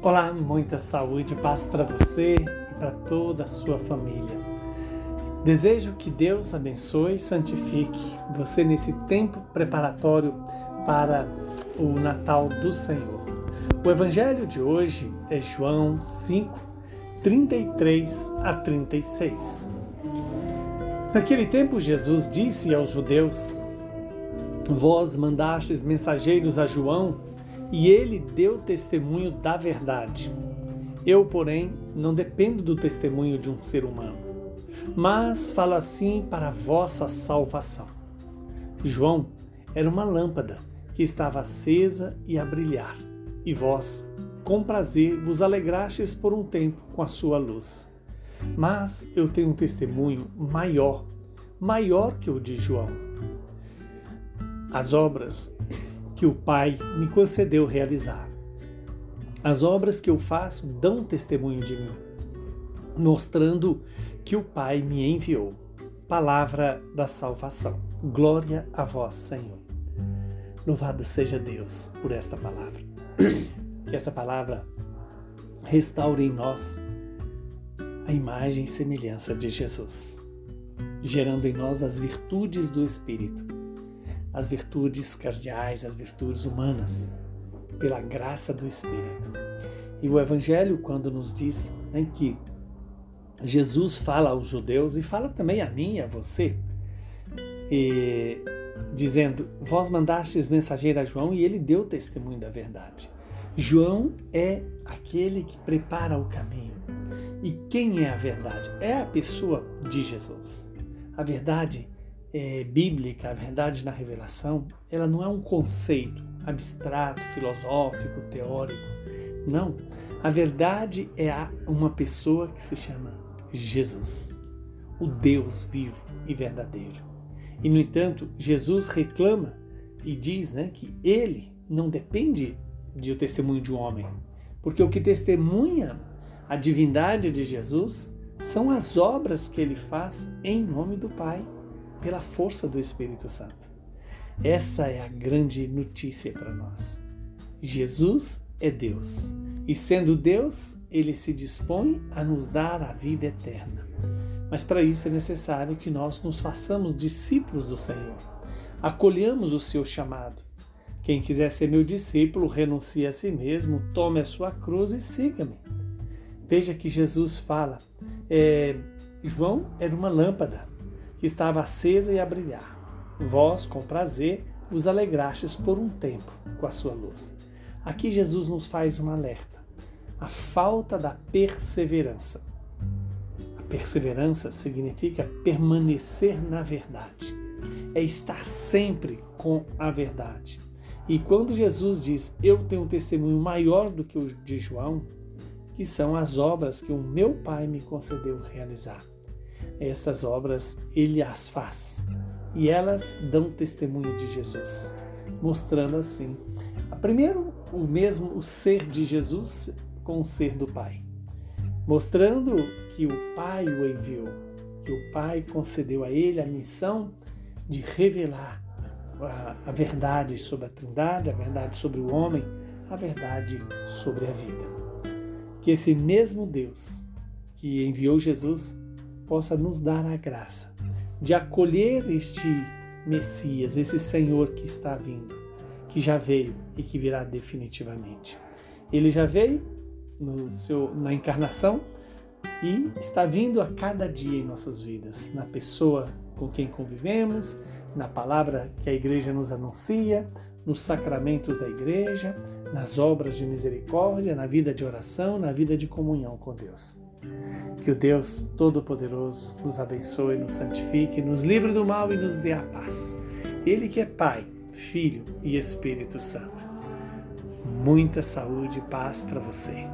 Olá, muita saúde e paz para você e para toda a sua família. Desejo que Deus abençoe e santifique você nesse tempo preparatório para o Natal do Senhor. O evangelho de hoje é João 5, 33 a 36. Naquele tempo, Jesus disse aos judeus: Vós mandastes mensageiros a João e ele deu testemunho da verdade. Eu, porém, não dependo do testemunho de um ser humano, mas falo assim para vossa salvação. João era uma lâmpada que estava acesa e a brilhar, e vós, com prazer, vos alegrastes por um tempo com a sua luz. Mas eu tenho um testemunho maior, maior que o de João. As obras que o Pai me concedeu realizar. As obras que eu faço dão testemunho de mim, mostrando que o Pai me enviou. Palavra da salvação. Glória a vós, Senhor. Louvado seja Deus por esta palavra. Que essa palavra restaure em nós a imagem e semelhança de Jesus, gerando em nós as virtudes do Espírito as virtudes cardeais, as virtudes humanas, pela graça do Espírito. E o Evangelho, quando nos diz né, que Jesus fala aos judeus e fala também a mim e a você, e, dizendo: Vós mandastes mensageiro a João e ele deu testemunho da verdade. João é aquele que prepara o caminho. E quem é a verdade? É a pessoa de Jesus. A verdade é, bíblica, a verdade na revelação, ela não é um conceito abstrato, filosófico, teórico. Não. A verdade é uma pessoa que se chama Jesus, o Deus vivo e verdadeiro. E, no entanto, Jesus reclama e diz né, que ele não depende de o testemunho de um homem, porque o que testemunha a divindade de Jesus são as obras que ele faz em nome do Pai pela força do Espírito Santo. Essa é a grande notícia para nós. Jesus é Deus e, sendo Deus, ele se dispõe a nos dar a vida eterna. Mas para isso é necessário que nós nos façamos discípulos do Senhor, acolhamos o seu chamado. Quem quiser ser meu discípulo, renuncie a si mesmo, tome a sua cruz e siga-me. Veja que Jesus fala. É, João era uma lâmpada que estava acesa e a brilhar. Vós, com prazer, vos alegrastes por um tempo com a sua luz. Aqui Jesus nos faz um alerta: a falta da perseverança. A perseverança significa permanecer na verdade, é estar sempre com a verdade. E quando Jesus diz: Eu tenho um testemunho maior do que o de João, que são as obras que o meu Pai me concedeu realizar. Estas obras ele as faz e elas dão testemunho de Jesus, mostrando assim, primeiro, o mesmo o ser de Jesus com o ser do Pai, mostrando que o Pai o enviou, que o Pai concedeu a ele a missão de revelar a, a verdade sobre a Trindade, a verdade sobre o homem, a verdade sobre a vida. Que esse mesmo Deus que enviou Jesus possa nos dar a graça de acolher este Messias, esse Senhor que está vindo, que já veio e que virá definitivamente. Ele já veio seu, na encarnação e está vindo a cada dia em nossas vidas, na pessoa com quem convivemos, na palavra que a igreja nos anuncia, nos sacramentos da igreja, nas obras de misericórdia, na vida de oração, na vida de comunhão com Deus. Que o Deus Todo-Poderoso nos abençoe, nos santifique, nos livre do mal e nos dê a paz. Ele que é Pai, Filho e Espírito Santo. Muita saúde e paz para você.